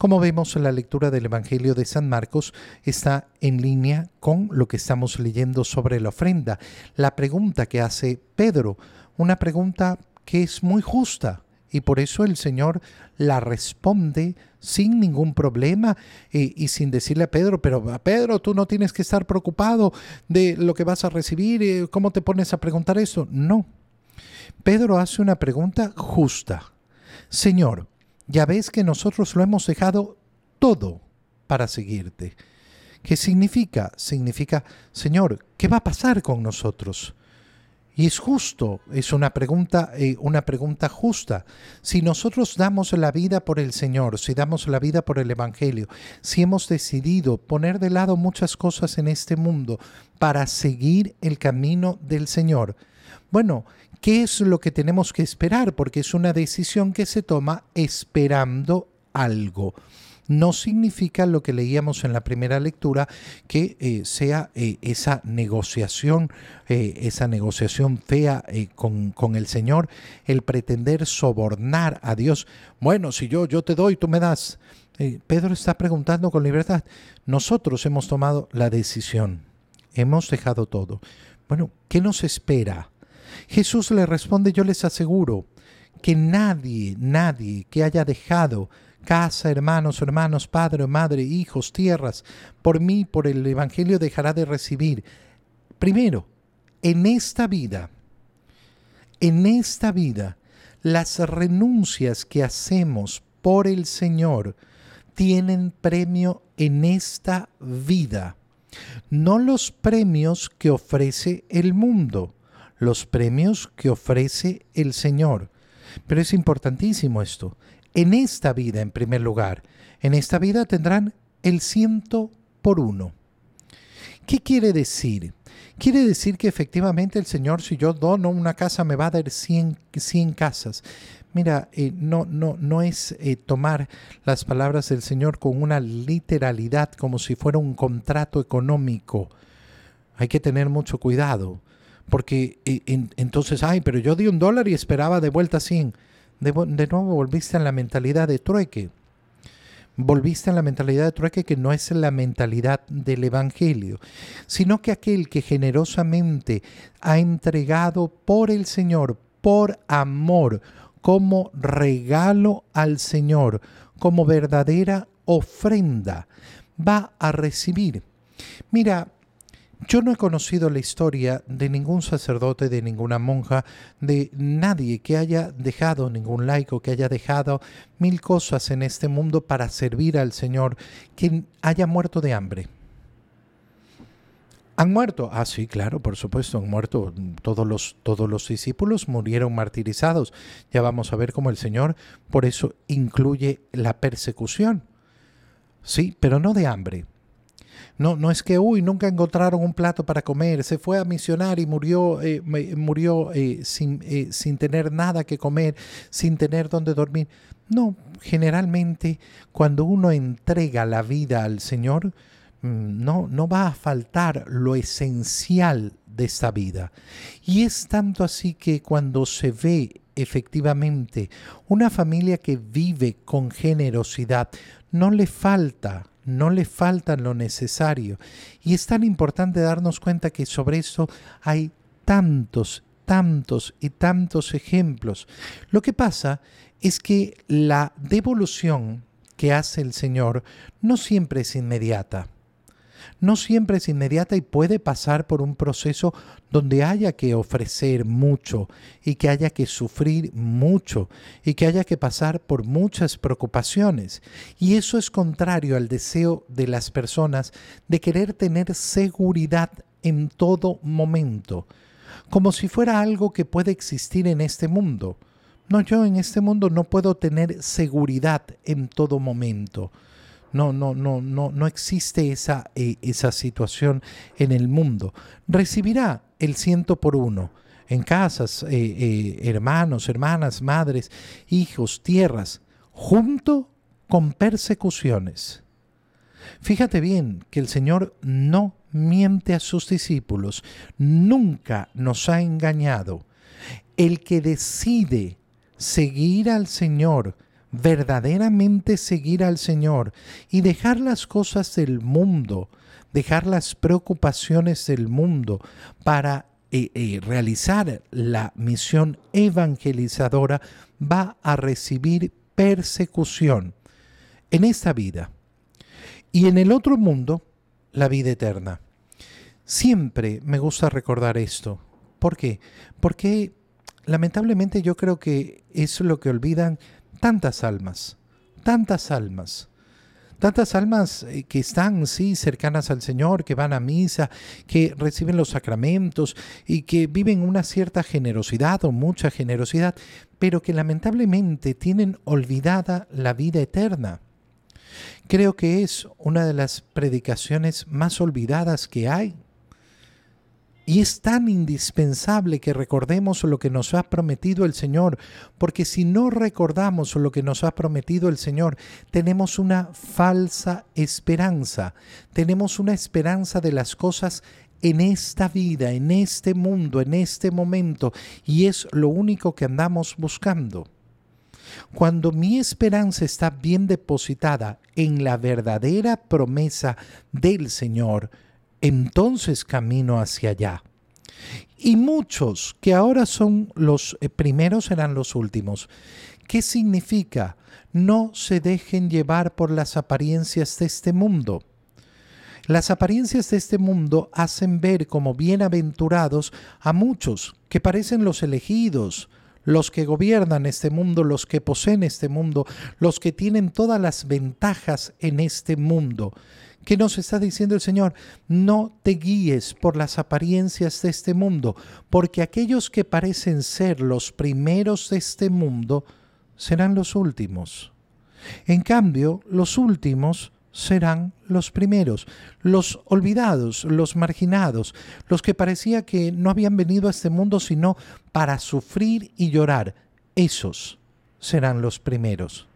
Como vemos, la lectura del Evangelio de San Marcos está en línea con lo que estamos leyendo sobre la ofrenda. La pregunta que hace Pedro, una pregunta que es muy justa y por eso el Señor la responde sin ningún problema y, sin decirle a Pedro, pero Pedro, tú no tienes que estar preocupado de lo que vas a recibir, eh, ¿cómo te pones a preguntar eso? No. Pedro hace una pregunta justa. Señor, ya ves que nosotros lo hemos dejado todo para seguirte. ¿Qué significa? Significa, Señor, ¿qué va a pasar con nosotros? Y es justo, es una pregunta, eh, una pregunta justa. Si nosotros damos la vida por el Señor, si damos la vida por el Evangelio, si hemos decidido poner de lado muchas cosas en este mundo para seguir el camino del Señor, bueno, ¿qué es lo que tenemos que esperar? Porque es una decisión que se toma esperando algo no significa lo que leíamos en la primera lectura, que eh, sea eh, esa negociación, eh, esa negociación fea con, con, el Señor, el pretender sobornar a Dios. Bueno, si yo, yo te doy, tú me das. Pedro está preguntando con libertad. Nosotros hemos tomado la decisión, hemos dejado todo. Bueno, ¿qué nos espera? Jesús le responde, yo les aseguro que nadie, nadie que haya dejado casa, hermanos, hermanos, padre, madre, hijos, tierras, por mí, por el Evangelio dejará de recibir. Primero, en esta vida, en esta vida, las renuncias que hacemos por el Señor tienen premio en esta vida, no los premios que ofrece el mundo, los premios que ofrece el Señor. Pero es importantísimo esto en esta vida en primer lugar. En esta vida tendrán el ciento por uno. ¿Qué quiere decir? Quiere decir que efectivamente el Señor, si yo dono una casa, me va a dar 100, casas. Mira, eh, no, no, no es eh, tomar las palabras del Señor con una literalidad como si fuera un contrato económico. Hay que tener mucho cuidado, porque entonces, ay, pero yo di un dólar y esperaba de vuelta 100 de, nuevo volviste a la mentalidad de trueque. Volviste a la mentalidad de trueque que no es la mentalidad del Evangelio, sino que aquel que generosamente ha entregado por el Señor, por amor, como regalo al Señor, como verdadera ofrenda, va a recibir. Mira, yo no he conocido la historia de ningún sacerdote, de ninguna monja, de nadie que haya dejado, ningún laico que haya dejado mil cosas en este mundo para servir al Señor, que haya muerto de hambre. ¿Han muerto? Ah, sí, claro, por supuesto, han muerto. Todos los, todos los discípulos murieron martirizados. Ya vamos a ver cómo el Señor por eso incluye la persecución. Sí, pero no de hambre. No, no es que, uy, nunca encontraron un plato para comer, se fue a misionar y murió, eh, murió eh, sin, eh, sin tener nada que comer, sin tener dónde dormir. No, generalmente cuando uno entrega la vida al Señor, mm, no, no va a faltar lo esencial de esta vida. Y es tanto así que cuando se ve efectivamente una familia que vive con generosidad, no le falta no le faltan lo necesario. Y es tan importante darnos cuenta que sobre eso hay tantos, tantos y tantos ejemplos. Lo que pasa es que la devolución que hace el Señor no siempre es inmediata no siempre es inmediata y puede pasar por un proceso donde haya que ofrecer mucho y que haya que sufrir mucho y que haya que pasar por muchas preocupaciones. Y eso es contrario al deseo de las personas de querer tener seguridad en todo momento, como si fuera algo que puede existir en este mundo. No, yo en este mundo no puedo tener seguridad en todo momento. No, no, no, no, no existe esa, eh, esa situación en el mundo. Recibirá el ciento por uno en casas, eh, eh, hermanos, hermanas, madres, hijos, tierras, junto con persecuciones. Fíjate bien que el Señor no miente a sus discípulos, nunca nos ha engañado. El que decide seguir al Señor verdaderamente seguir al Señor y dejar las cosas del mundo, dejar las preocupaciones del mundo para eh, eh, realizar la misión evangelizadora, va a recibir persecución en esta vida y en el otro mundo, la vida eterna. Siempre me gusta recordar esto. ¿Por qué? Porque lamentablemente yo creo que es lo que olvidan tantas almas, tantas almas. Tantas almas eh, que están, sí, cercanas al Señor, que van a misa, que reciben los sacramentos y que viven una cierta generosidad o mucha generosidad, pero que lamentablemente tienen olvidada la vida eterna. Creo que es una de las predicaciones más olvidadas que hay. Y es tan indispensable que recordemos lo que nos ha prometido el Señor, porque si no recordamos lo que nos ha prometido el Señor, tenemos una falsa esperanza, tenemos una esperanza de las cosas en esta vida, en este mundo, en este momento, y es lo único que andamos buscando. Cuando mi esperanza está bien depositada en la verdadera promesa del Señor, entonces camino hacia allá. Y muchos que ahora son los eh, primeros serán los últimos. ¿Qué significa? No se dejen llevar por las apariencias de este mundo. Las apariencias de este mundo hacen ver como bienaventurados a muchos que parecen los elegidos, los que gobiernan este mundo, los que poseen este mundo, los que tienen todas las ventajas en este mundo. ¿Qué nos está diciendo el Señor? No te guíes por las apariencias de este mundo, porque aquellos que parecen ser los primeros de este mundo serán los últimos. En cambio, los últimos serán los primeros, los olvidados, los marginados, los que parecía que no habían venido a este mundo sino para sufrir y llorar. Esos serán los primeros.